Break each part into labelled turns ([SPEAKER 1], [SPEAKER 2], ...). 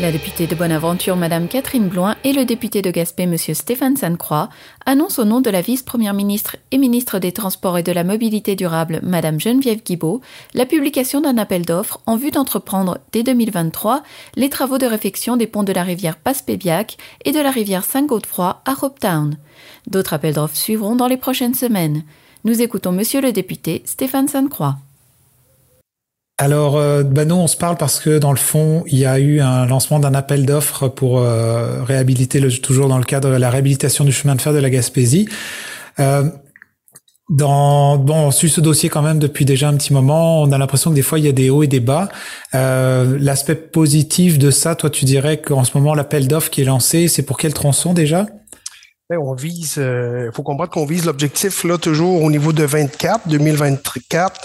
[SPEAKER 1] La députée de Bonaventure, Madame Catherine Bloin, et le député de Gaspé, Monsieur Stéphane Sainte-Croix, annoncent au nom de la vice-première ministre et ministre des Transports et de la Mobilité durable, Madame Geneviève Guibault, la publication d'un appel d'offres en vue d'entreprendre dès 2023 les travaux de réfection des ponts de la rivière Passepébiac et de la rivière Saint-Godefroy à Hopetown. D'autres appels d'offres suivront dans les prochaines semaines. Nous écoutons Monsieur le député Stéphane Sainte-Croix.
[SPEAKER 2] Alors, euh, nous, on se parle parce que dans le fond, il y a eu un lancement d'un appel d'offres pour euh, réhabiliter, toujours dans le cadre de la réhabilitation du chemin de fer de la Gaspésie. Euh, dans, bon, on suit ce dossier quand même depuis déjà un petit moment. On a l'impression que des fois il y a des hauts et des bas. Euh, L'aspect positif de ça, toi, tu dirais qu'en ce moment l'appel d'offres qui est lancé, c'est pour quel tronçon déjà?
[SPEAKER 3] ben, on vise, il euh, faut comprendre qu'on vise l'objectif là toujours au niveau de 24, 2024,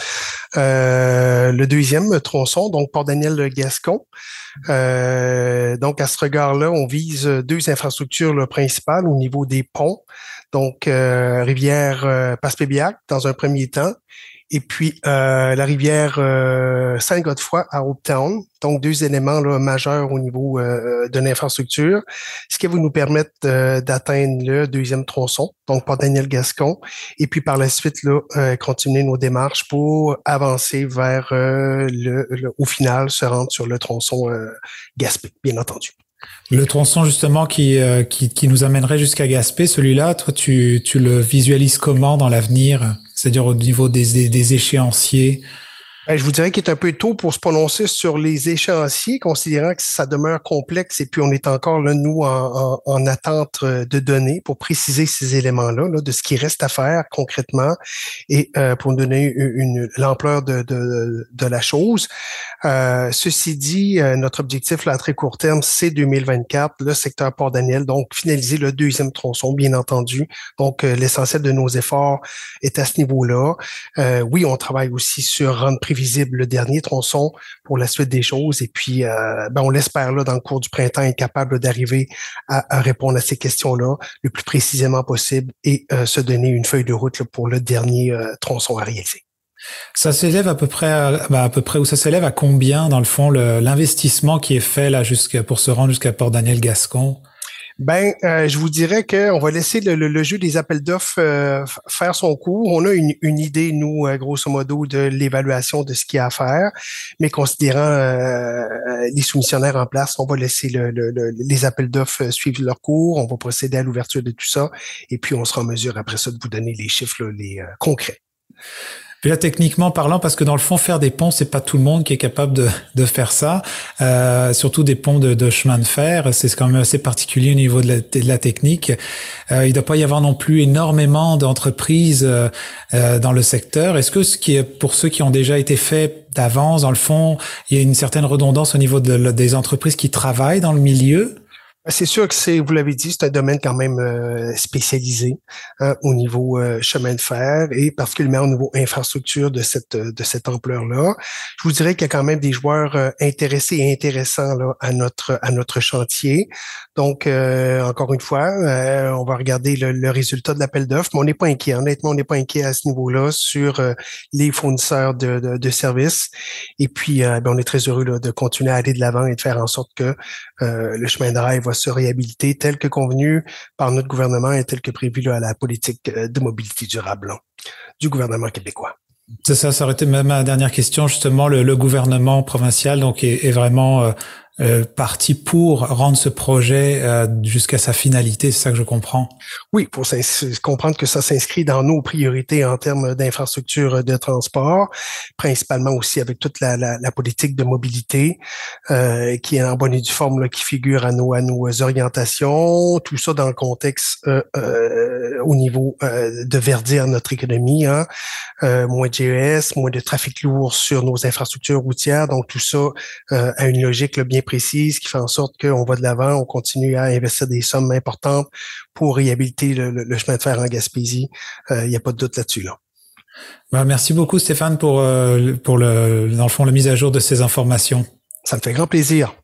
[SPEAKER 3] euh, le deuxième tronçon, donc Port-Daniel Gascon. Euh, donc à ce regard-là, on vise deux infrastructures principales au niveau des ponts, donc euh, rivière euh, Passepébiac dans un premier temps, et puis euh, la rivière euh, Saint-Godefroy à Town, donc deux éléments là, majeurs au niveau euh, de l'infrastructure, ce qui va nous permettre d'atteindre le deuxième tronçon, donc par Daniel Gascon, et puis par la suite là, continuer nos démarches pour avancer vers le, au final se rendre sur le tronçon Gaspé, bien entendu.
[SPEAKER 2] Le tronçon justement qui, qui, qui nous amènerait jusqu'à Gaspé, celui-là, toi tu, tu le visualises comment dans l'avenir? C'est-à-dire au niveau des, échéanciers
[SPEAKER 3] ben, je vous dirais qu'il est un peu tôt pour se prononcer sur les échéanciers, considérant que ça demeure complexe et puis on est encore là, nous, en, en, attente euh, de données pour préciser ces éléments-là, là, de ce qui reste à faire concrètement et euh, pour donner l'ampleur de, la chose. Euh, ceci dit, euh, notre objectif à très court terme, c'est 2024, le secteur Port-Daniel, donc finaliser le deuxième tronçon, bien entendu. Donc, l'essentiel de nos efforts est à ce niveau-là. oui, on travaille aussi sur rendre visible le dernier tronçon pour la suite des choses. Et puis, euh, ben, on l'espère là dans le cours du printemps être capable d'arriver à, répondre à ces questions-là le plus précisément possible et euh, se donner une feuille de route pour le dernier euh, tronçon à réaliser.
[SPEAKER 2] Ça s'élève à peu près à, ben, à, peu près où ça s'élève à combien dans le fond l'investissement qui est fait là jusqu'à pour se rendre jusqu'à Port Daniel Gascon
[SPEAKER 3] ben, euh, je vous dirais qu'on va laisser le, jeu des appels d'offres euh, faire son cours. On a une, idée, nous, euh, grosso modo, de l'évaluation de ce qu'il y a à faire, mais considérant les soumissionnaires en place, on va laisser les appels d'offres suivre leur cours, on va procéder à l'ouverture de tout ça, et puis on sera en mesure après ça de vous donner les chiffres les concrets.
[SPEAKER 2] Puis là, techniquement parlant, parce que dans le fond, faire des ponts, c'est pas tout le monde qui est capable de, de faire ça. Euh, surtout des ponts de, de, chemin de fer, c'est quand même assez particulier au niveau de la, de la technique. Euh, il ne doit pas y avoir non plus énormément d'entreprises euh, euh, dans le secteur. Est-ce que ce qui est pour ceux qui ont déjà été faits d'avance, dans le fond, il y a une certaine redondance au niveau de, des entreprises qui travaillent dans le milieu?
[SPEAKER 3] C'est sûr que c'est, vous l'avez dit, c'est un domaine quand même euh, spécialisé hein, au niveau euh, chemin de fer et particulièrement au niveau infrastructure de cette de cette ampleur-là. Je vous dirais qu'il y a quand même des joueurs euh, intéressés et intéressants à notre à notre chantier. Donc, encore une fois, on va regarder le, résultat de l'appel d'offres, mais on n'est pas inquiet. Honnêtement, on n'est pas inquiet à ce niveau-là sur les fournisseurs de, de, services. Et puis, ben, on est très heureux là, de continuer à aller de l'avant et de faire en sorte que le chemin de rail va se réhabiliter tel que convenu par notre gouvernement et tel que prévu à la politique euh, de mobilité durable du gouvernement québécois.
[SPEAKER 2] C'est ça, ça aurait été ma dernière question justement. Le, gouvernement provincial donc est, vraiment euh, euh, parti pour rendre ce projet euh, jusqu'à sa finalité, c'est ça que je comprends?
[SPEAKER 3] Oui, pour comprendre que ça s'inscrit dans nos priorités en termes d'infrastructures de transport, principalement aussi avec toute la, la, la politique de mobilité euh, qui est en bonne et due forme, là, qui figure à nos, à nos orientations, tout ça dans le contexte euh, euh au niveau de verdir notre économie, hein, moins de GES, moins de trafic lourd sur nos infrastructures routières, donc tout ça a une logique là, bien précise qui fait en sorte qu'on va de l'avant, on continue à investir des sommes importantes pour réhabiliter le, chemin de fer en Gaspésie. Il euh, n'y a pas de doute là-dessus. Là.
[SPEAKER 2] Bah, merci beaucoup Stéphane pour, euh, pour le, dans le fond la mise à jour de ces informations.
[SPEAKER 3] Ça me fait grand plaisir.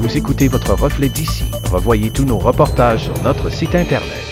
[SPEAKER 4] Vous écoutez votre reflet d'ici. Revoyez tous nos reportages sur notre site Internet.